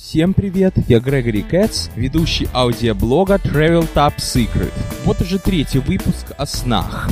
Всем привет, я Грегори Кэтс, ведущий аудиоблога Travel Top Secret. Вот уже третий выпуск о снах.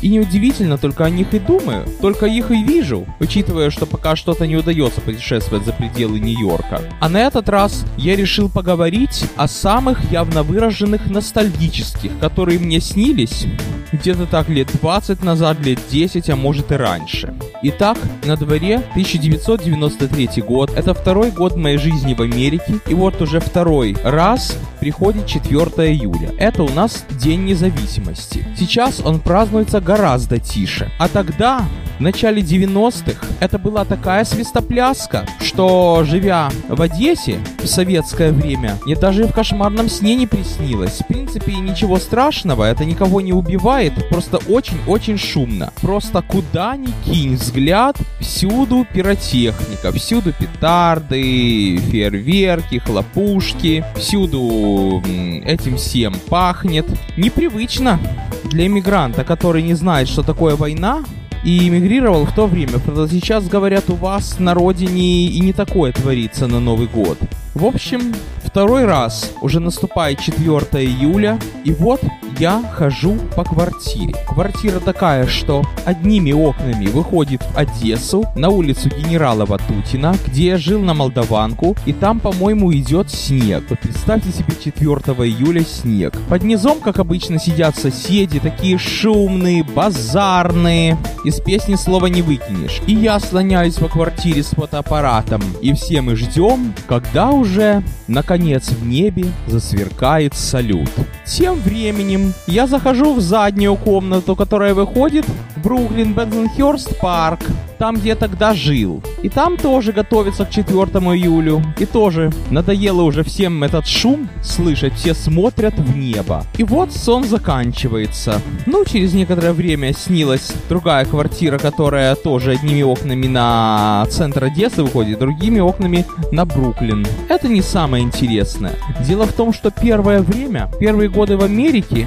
И неудивительно, только о них и думаю, только их и вижу, учитывая, что пока что-то не удается путешествовать за пределы Нью-Йорка. А на этот раз я решил поговорить о самых явно выраженных ностальгических, которые мне снились где-то так лет 20 назад, лет 10, а может и раньше. Итак, на дворе 1993 год, это второй год моей жизни в Америке, и вот уже второй раз приходит 4 июля. Это у нас День независимости. Сейчас он празднуется гораздо тише. А тогда, в начале 90-х, это была такая свистопляска, что, живя в Одессе в советское время, мне даже в кошмарном сне не приснилось. В принципе, ничего страшного, это никого не убивает, просто очень-очень шумно. Просто куда ни кинь взгляд, всюду пиротехника, всюду петарды, фейерверки, хлопушки, всюду этим всем пахнет. Непривычно для иммигранта, который не знает, что такое война, и эмигрировал в то время. Правда, сейчас, говорят, у вас на родине и не такое творится на Новый год. В общем, второй раз уже наступает 4 июля, и вот я хожу по квартире. Квартира такая, что одними окнами выходит в Одессу, на улицу генерала Ватутина, где я жил на Молдаванку, и там, по-моему, идет снег. Вот представьте себе 4 июля снег. Под низом, как обычно, сидят соседи, такие шумные, базарные. Из песни слова не выкинешь. И я слоняюсь по квартире с фотоаппаратом, и все мы ждем, когда уже, наконец, в небе засверкает салют. Тем временем я захожу в заднюю комнату, которая выходит в Бруклин Бензенхерст парк там, где я тогда жил. И там тоже готовится к 4 июлю. И тоже надоело уже всем этот шум слышать, все смотрят в небо. И вот сон заканчивается. Ну, через некоторое время снилась другая квартира, которая тоже одними окнами на центр Одессы выходит, другими окнами на Бруклин. Это не самое интересное. Дело в том, что первое время, первые годы в Америке,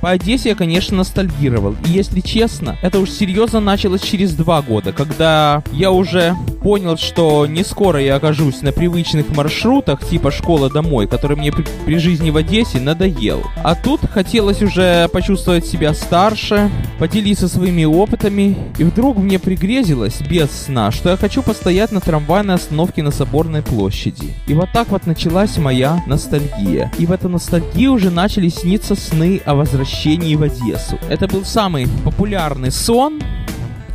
по Одессе я, конечно, ностальгировал. И если честно, это уж серьезно началось через два года когда я уже понял, что не скоро я окажусь на привычных маршрутах типа школа домой, который мне при, при жизни в Одессе надоел. А тут хотелось уже почувствовать себя старше, поделиться своими опытами, и вдруг мне пригрезилось без сна, что я хочу постоять на трамвайной остановке на Соборной площади. И вот так вот началась моя ностальгия. И в эту ностальгию уже начали сниться сны о возвращении в Одессу. Это был самый популярный сон,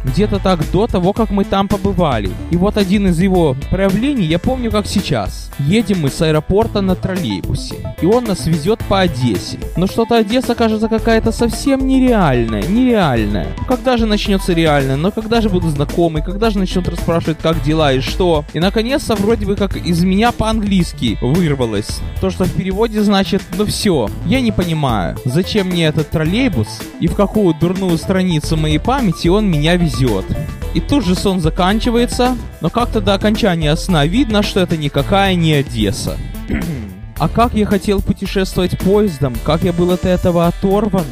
где-то так до того, как мы там побывали. И вот один из его проявлений я помню как сейчас. Едем мы с аэропорта на троллейбусе, и он нас везет по Одессе. Но что-то Одесса кажется какая-то совсем нереальная, нереальная. Когда же начнется реально? Но когда же буду знакомый? Когда же начнут расспрашивать, как дела и что? И наконец-то вроде бы как из меня по-английски вырвалось. То, что в переводе значит, ну все, я не понимаю, зачем мне этот троллейбус и в какую дурную страницу моей памяти он меня везет везет. И тут же сон заканчивается, но как-то до окончания сна видно, что это никакая не Одесса. а как я хотел путешествовать поездом, как я был от этого оторван.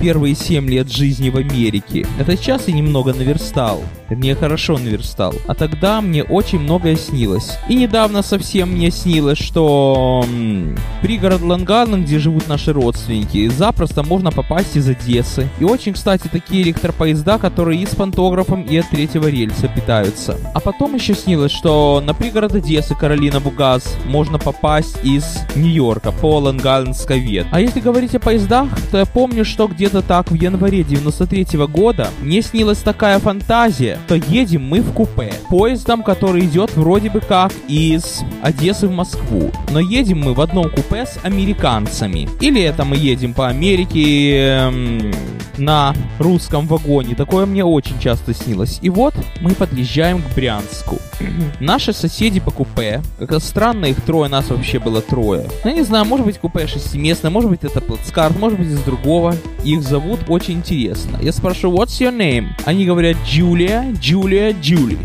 Первые семь лет жизни в Америке. Это сейчас я немного наверстал. Мне хорошо наверстал. А тогда мне очень многое снилось. И недавно совсем мне снилось, что м- пригород Лангана, где живут наши родственники, запросто можно попасть из Одессы. И очень, кстати, такие электропоезда, которые и с пантографом, и от третьего рельса питаются. А потом еще снилось, что на пригород Одессы Каролина Бугас можно попасть из Нью-Йорка по Ланганской вет. А если говорить о поездах, то я помню, что где-то так в январе 93 -го года мне снилась такая фантазия, что едем мы в купе. Поездом, который идет вроде бы как из Одессы в Москву. Но едем мы в одном купе с американцами. Или это мы едем по Америке эм, на русском вагоне. Такое мне очень часто снилось. И вот мы подъезжаем к Брянску. Наши соседи по купе, как странно, их трое, нас вообще было трое. Ну, я не знаю, может быть купе шестиместное, может быть это плацкарт, может быть из другого. Их зовут очень интересно. Я спрашиваю, what's your name? Они говорят, Джулия, Джулия, Джули.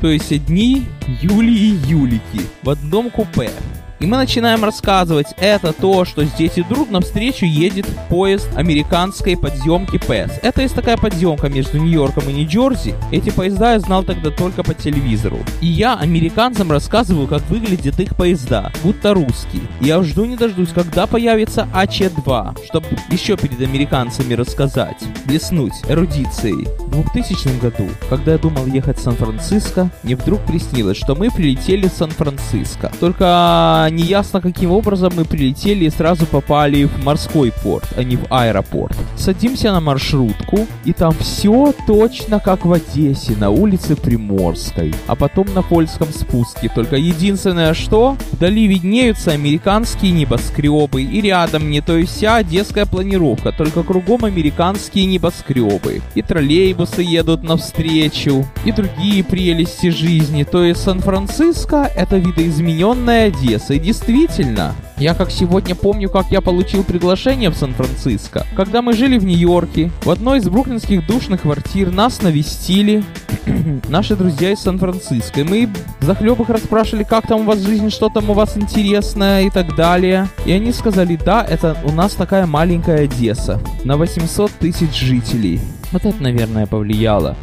То есть одни Юли и Юлики в одном купе. И мы начинаем рассказывать это то, что здесь идут, навстречу едет поезд американской подъемки ПЭС. Это есть такая подъемка между Нью-Йорком и Нью-Джерси. Эти поезда я знал тогда только по телевизору. И я американцам рассказываю, как выглядят их поезда, будто русские. Я жду не дождусь, когда появится АЧ-2, чтобы еще перед американцами рассказать, блеснуть эрудицией. В 2000 году, когда я думал ехать в Сан-Франциско, мне вдруг приснилось, что мы прилетели в Сан-Франциско. Только неясно, каким образом мы прилетели и сразу попали в морской порт, а не в аэропорт. Садимся на маршрутку, и там все точно как в Одессе, на улице Приморской, а потом на польском спуске. Только единственное что, вдали виднеются американские небоскребы, и рядом не то и вся одесская планировка, только кругом американские небоскребы. И троллейбусы едут навстречу, и другие прелести жизни. То есть Сан-Франциско — это видоизмененная Одесса. И действительно, я как сегодня помню, как я получил приглашение в Сан-Франциско. Когда мы жили в Нью-Йорке, в одной из бруклинских душных квартир нас навестили наши друзья из Сан-Франциско. И мы в захлебах расспрашивали, как там у вас жизнь, что там у вас интересное и так далее. И они сказали, да, это у нас такая маленькая Одесса на 800 тысяч жителей. Вот это, наверное, повлияло.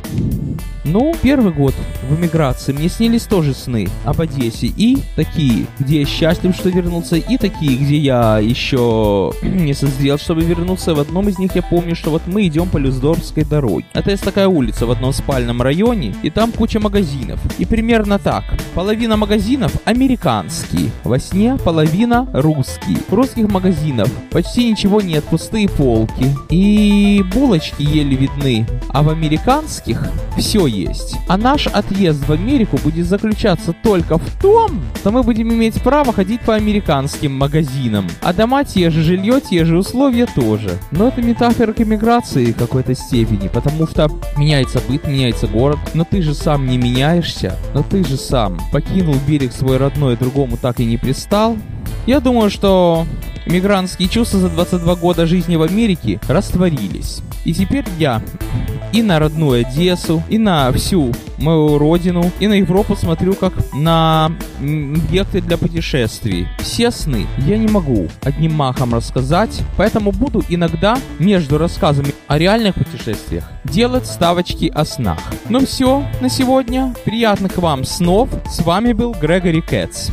Ну, первый год в эмиграции мне снились тоже сны об Одессе. И такие, где я счастлив, что вернулся, и такие, где я еще не созрел, чтобы вернуться. В одном из них я помню, что вот мы идем по Люсдорфской дороге. Это есть такая улица в одном спальном районе, и там куча магазинов. И примерно так. Половина магазинов американские. Во сне половина русские. Русских магазинов почти ничего нет, пустые полки. И булочки еле видны. А в американских все есть. А наш отъезд в Америку будет заключаться только в том, что мы будем иметь право ходить по американским магазинам. А дома те же, жилье те же, условия тоже. Но это метафора к эмиграции в какой-то степени, потому что меняется быт, меняется город, но ты же сам не меняешься, но ты же сам покинул берег свой родной, другому так и не пристал. Я думаю, что мигрантские чувства за 22 года жизни в Америке растворились. И теперь я и на родную Одессу, и на всю мою родину, и на Европу смотрю как на объекты для путешествий. Все сны я не могу одним махом рассказать, поэтому буду иногда между рассказами о реальных путешествиях делать ставочки о снах. Ну все на сегодня. Приятных вам снов. С вами был Грегори Кэтс.